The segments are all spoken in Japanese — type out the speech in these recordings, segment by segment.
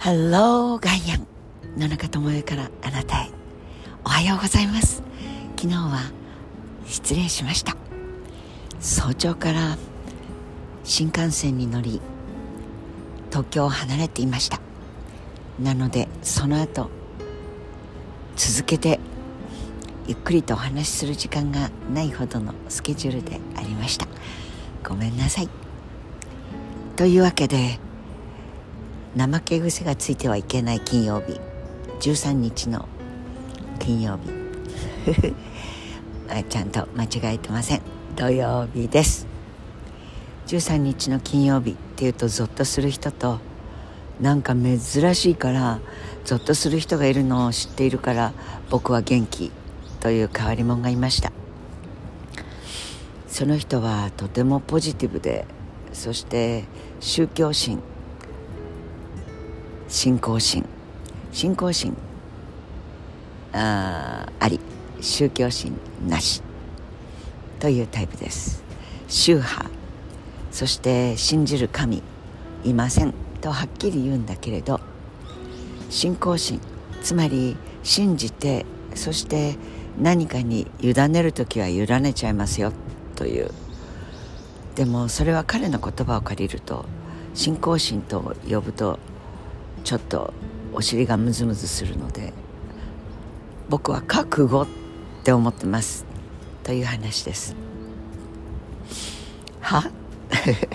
ハローガイアン野中智代からあなたへ。おはようございます。昨日は失礼しました。早朝から新幹線に乗り東京を離れていました。なのでその後続けてゆっくりとお話しする時間がないほどのスケジュールでありました。ごめんなさい。というわけで怠け癖がついてはいけない金曜日。13日の金曜日。ちゃんと間違えてません。土曜日です。13日の金曜日っていうとゾッとする人となんか珍しいからゾッとする人がいるのを知っているから僕は元気という変わり者がいました。その人はとてもポジティブでそして宗教心信仰心。信仰心。ああり。宗教心なし。というタイプです。宗派。そして信じる神。いません。とはっきり言うんだけれど信仰心。つまり信じてそして何かに委ねる時は委ねちゃいますよ。という。でもそれは彼の言葉を借りると信仰心と呼ぶとちょっとお尻がムズムズするので僕は覚悟って思ってますという話です。は？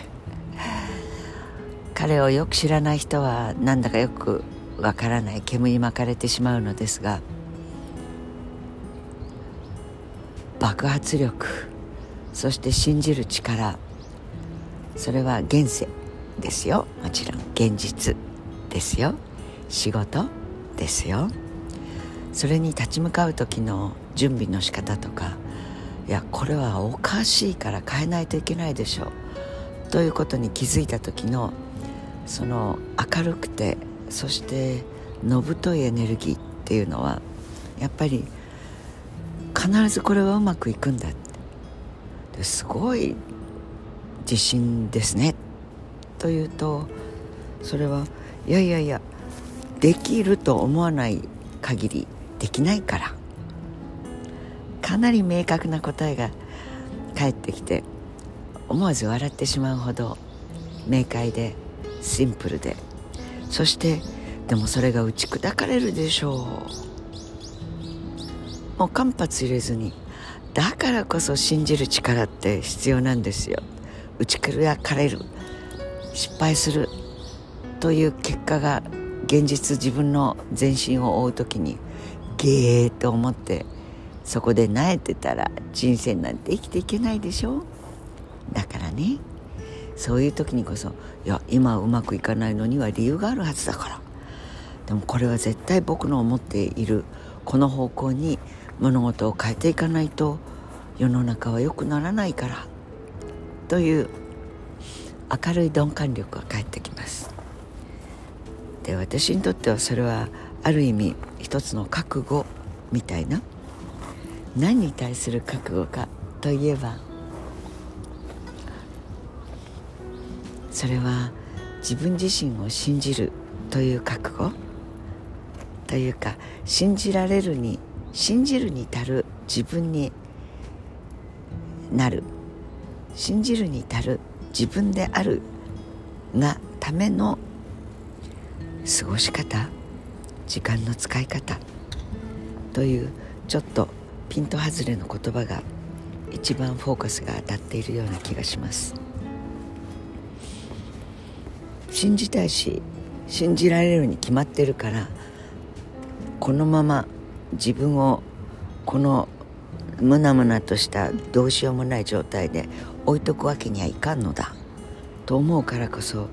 彼をよく知らない人はなんだかよくわからない煙に巻かれてしまうのですが爆発力そして信じる力それは現世ですよ。もちろん現実。ですよ。仕事ですよ。それに立ち向かう時の準備の仕方とかいやこれはおかしいから変えないといけないでしょう。ということに気づいた時のその明るくてそしてのぶといエネルギーっていうのはやっぱり必ずこれはうまくいくんだって。すごい自信ですね。というとそれはいやいやいやできると思わない限りできないから。かなり明確な答えが返ってきて思わず笑ってしまうほど明快でシンプルで。そしてでもそれが打ち砕かれるでしょう。もう間髪入れずにだからこそ信じる力って必要なんですよ。打ち砕かれる。失敗する。という結果が現実自分の全身を追う時にゲーと思ってそこで萎えてたら人生なんて生きていけないでしょだからねそういう時にこそいや今うまくいかないのには理由があるはずだから。でもこれは絶対僕の思っているこの方向に物事を変えていかないと世の中は良くならないから。という明るい鈍感力が返ってきます。で私にとってはそれはある意味一つの覚悟みたいな。何に対する覚悟かといえばそれは自分自身を信じるという覚悟。というか信じられるに信じるに足る自分になる。信じるに足る自分であるがための過ごし方時間の使い方というちょっとピント外れの言葉が一番フォーカスが当たっているような気がします。信じたいし信じられるに決まってるからこのまま自分をこのムナムナとしたどうしようもない状態で置いとくわけにはいかんのだと思うからこそ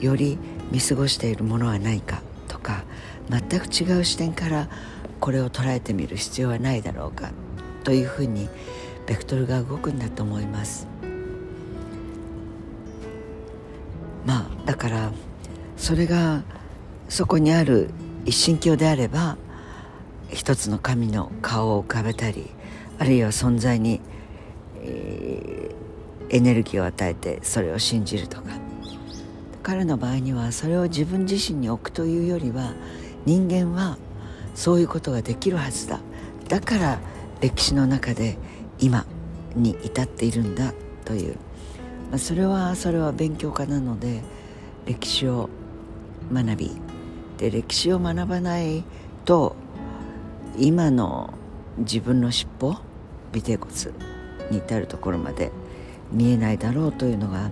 より見過ごしているものはないかとか全く違う視点からこれを捉えてみる必要はないだろうかというふうにベクトルが動くんだと思います。まあだからそれがそこにある一神教であれば一つの神の顔を浮かべたりあるいは存在に、えー、エネルギーを与えてそれを信じるとか彼の場合にはそれを自分自身に置くというよりは人間はそういうことができるはずだ。だから歴史の中で今に至っているんだという、まあ、それはそれは勉強家なので歴史を学びで歴史を学ばないと今の自分の尻尾尾てい骨に至るところまで見えないだろうというのが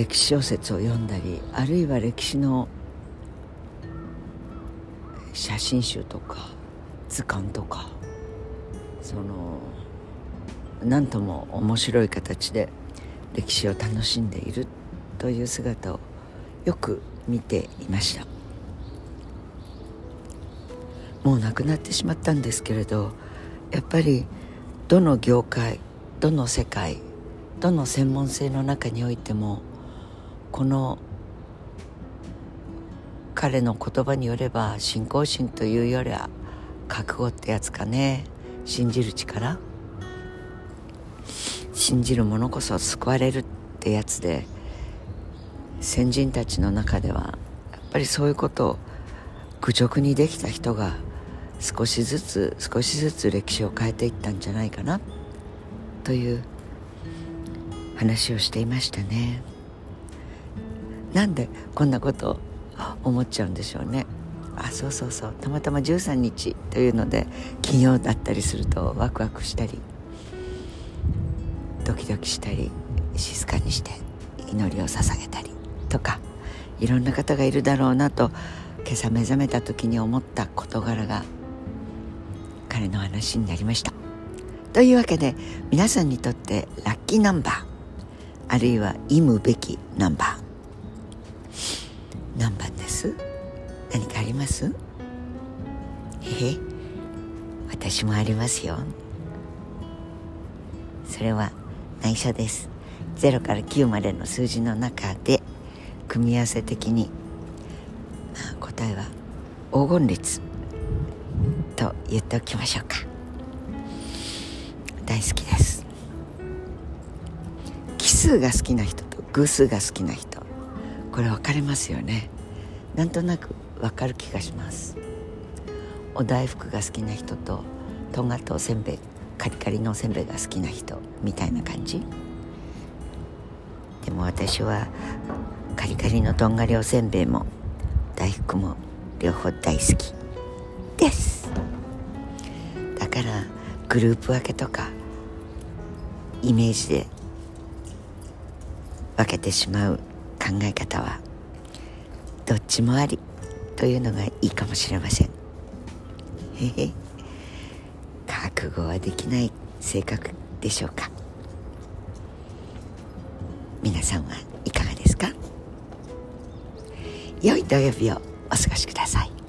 歴史小説を読んだりあるいは歴史の写真集とか図鑑とかその何とも面白い形で歴史を楽しんでいるという姿をよく見ていました。もう亡くなってしまったんですけれどやっぱりどの業界どの世界どの専門性の中においてもこの彼の言葉によれば信仰心というよりは覚悟ってやつかね。信じる力。信じる者こそ救われるってやつで。先人たちの中ではやっぱりそういうことを愚直にできた人が少しずつ少しずつ歴史を変えていったんじゃないかな。という話をしていましたね。なんでこんなことを思っちゃうんでしょうね。あそうそうそう。たまたま13日というので金曜だったりするとワクワクしたりドキドキしたり静かにして祈りを捧げたりとかいろんな方がいるだろうなと今朝目覚めた時に思った事柄が彼の話になりました。というわけで皆さんにとってラッキーナンバーあるいは忌むべきナンバー何番です？何かあります？え？私もありますよ。それは内緒です。0から9までの数字の中で組み合わせ的に、まあ、答えは黄金律と言っておきましょうか。大好きです。奇数が好きな人と偶数が好きな人。これ分かれますよね。なんとなく分かる気がします。お大福が好きな人ととんがったおせんべいカリカリのおせんべいが好きな人みたいな感じ。でも私はカリカリのとんがりおせんべいも大福も両方大好き。です。だからグループ分けとかイメージで分けてしまう考え方はどっちもありというのがいいかもしれません。へへ。覚悟はできない性格でしょうか。皆さんはいかがですか？良い土曜日をお過ごしください。